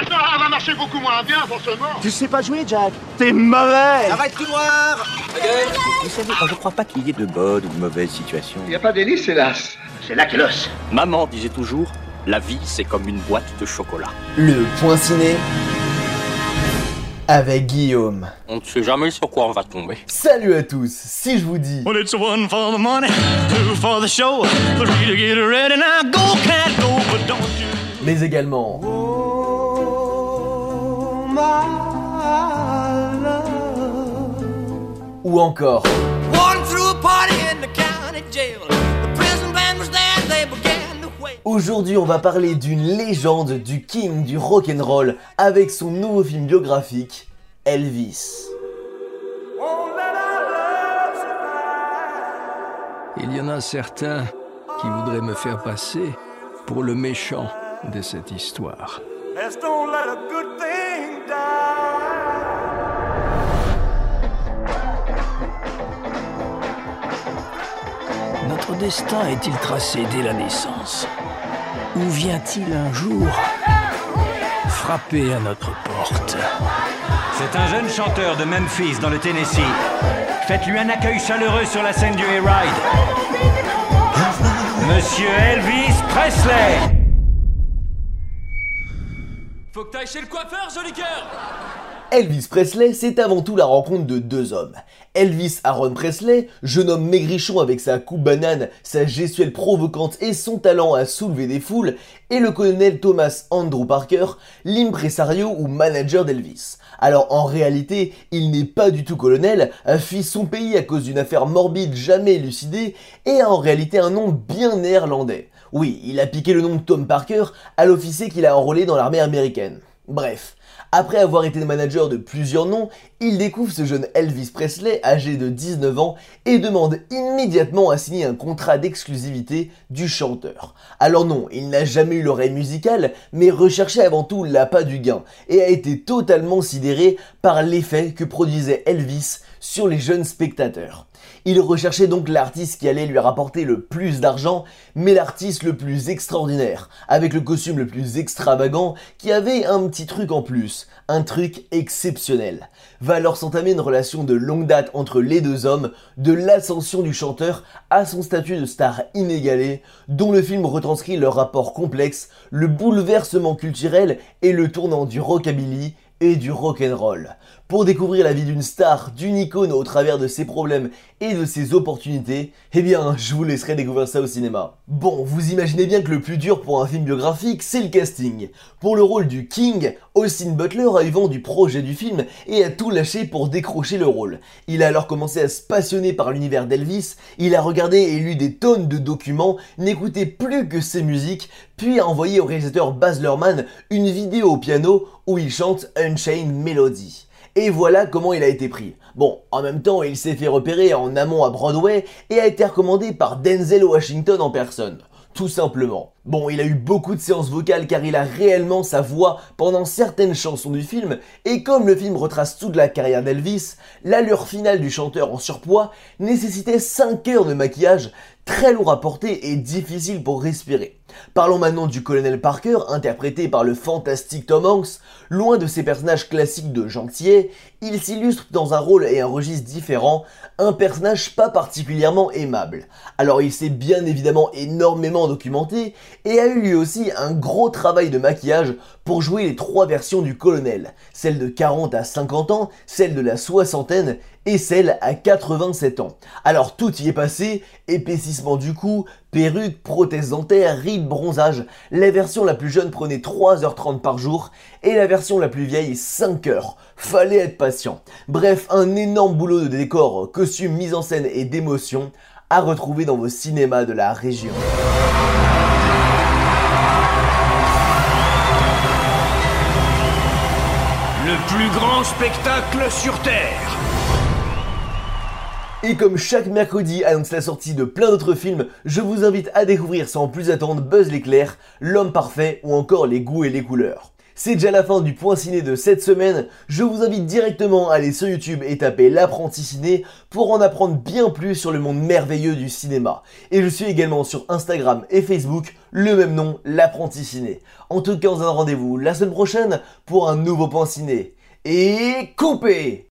maintenant, elle va marcher beaucoup moins bien, forcément. Tu sais pas jouer, Jack T'es mauvais Arrête tout noir Vous savez, je crois pas qu'il y ait de bonnes ou de mauvaises situations. Il n'y a pas d'hélice, hélas. C'est là qu'est l'os. Maman disait toujours, la vie c'est comme une boîte de chocolat. Le point ciné avec Guillaume. On ne sait jamais sur quoi on va tomber. Salut à tous, si je vous dis Well, it's one for the money, two for the show, three to get ready. Now go, cat, go, but don't you. mais également to wail. Aujourd'hui, on va parler d'une légende du king du rock'n'roll avec son nouveau film biographique, Elvis. Il y en a certains qui voudraient me faire passer pour le méchant de cette histoire. Let's don't let a good thing die. Notre destin est-il tracé dès la naissance? Ou vient-il un jour frapper à notre porte? C'est un jeune chanteur de Memphis dans le Tennessee. Faites-lui un accueil chaleureux sur la scène du Hayride. Monsieur Elvis Presley Elvis Presley, c'est avant tout la rencontre de deux hommes. Elvis Aaron Presley, jeune homme maigrichon avec sa coupe banane, sa gestuelle provocante et son talent à soulever des foules, et le colonel Thomas Andrew Parker, l'impresario ou manager d'Elvis. Alors en réalité, il n'est pas du tout colonel, a fui son pays à cause d'une affaire morbide jamais élucidée, et a en réalité un nom bien néerlandais. Oui, il a piqué le nom de Tom Parker à l'officier qu'il a enrôlé dans l'armée américaine. Bref, après avoir été manager de plusieurs noms, il découvre ce jeune Elvis Presley âgé de 19 ans et demande immédiatement à signer un contrat d'exclusivité du chanteur. Alors non, il n'a jamais eu l'oreille musicale, mais recherchait avant tout l'appât du gain et a été totalement sidéré par l'effet que produisait Elvis sur les jeunes spectateurs. Il recherchait donc l'artiste qui allait lui rapporter le plus d'argent, mais l'artiste le plus extraordinaire, avec le costume le plus extravagant, qui avait un petit truc en plus, un truc exceptionnel. Va alors s'entamer une relation de longue date entre les deux hommes, de l'ascension du chanteur à son statut de star inégalé, dont le film retranscrit leur rapport complexe, le bouleversement culturel et le tournant du rockabilly et du rock'n'roll. Pour découvrir la vie d'une star, d'une icône au travers de ses problèmes et de ses opportunités, eh bien, je vous laisserai découvrir ça au cinéma. Bon, vous imaginez bien que le plus dur pour un film biographique, c'est le casting. Pour le rôle du King, Austin Butler a eu vent du projet du film et a tout lâché pour décrocher le rôle. Il a alors commencé à se passionner par l'univers d'Elvis, il a regardé et lu des tonnes de documents, n'écoutait plus que ses musiques, puis a envoyé au réalisateur Baz Luhrmann une vidéo au piano où il chante Unchained Melody. Et voilà comment il a été pris. Bon, en même temps, il s'est fait repérer en amont à Broadway et a été recommandé par Denzel Washington en personne. Tout simplement. Bon, il a eu beaucoup de séances vocales car il a réellement sa voix pendant certaines chansons du film, et comme le film retrace toute la carrière d'Elvis, l'allure finale du chanteur en surpoids nécessitait 5 heures de maquillage, très lourd à porter et difficile pour respirer. Parlons maintenant du colonel Parker, interprété par le fantastique Tom Hanks. Loin de ses personnages classiques de gentillet, il s'illustre dans un rôle et un registre différent, un personnage pas particulièrement aimable. Alors il s'est bien évidemment énormément documenté et a eu lui aussi un gros travail de maquillage pour jouer les trois versions du colonel, celle de 40 à 50 ans, celle de la soixantaine et celle à 87 ans. Alors tout y est passé, épaississement du cou, perruque, prothèse dentaire, rides, bronzage. La version la plus jeune prenait 3h30 par jour et la version la plus vieille 5 heures. Fallait être patient. Bref, un énorme boulot de décor, costume, mise en scène et d'émotion à retrouver dans vos cinémas de la région. Le plus grand spectacle sur Terre Et comme chaque mercredi annonce la sortie de plein d'autres films, je vous invite à découvrir sans plus attendre Buzz l'éclair, L'homme parfait ou encore Les goûts et les couleurs. C'est déjà la fin du point ciné de cette semaine. Je vous invite directement à aller sur YouTube et taper l'apprenti ciné pour en apprendre bien plus sur le monde merveilleux du cinéma. Et je suis également sur Instagram et Facebook, le même nom, l'apprenti ciné. En tout cas, on se donne rendez-vous la semaine prochaine pour un nouveau point ciné. Et coupez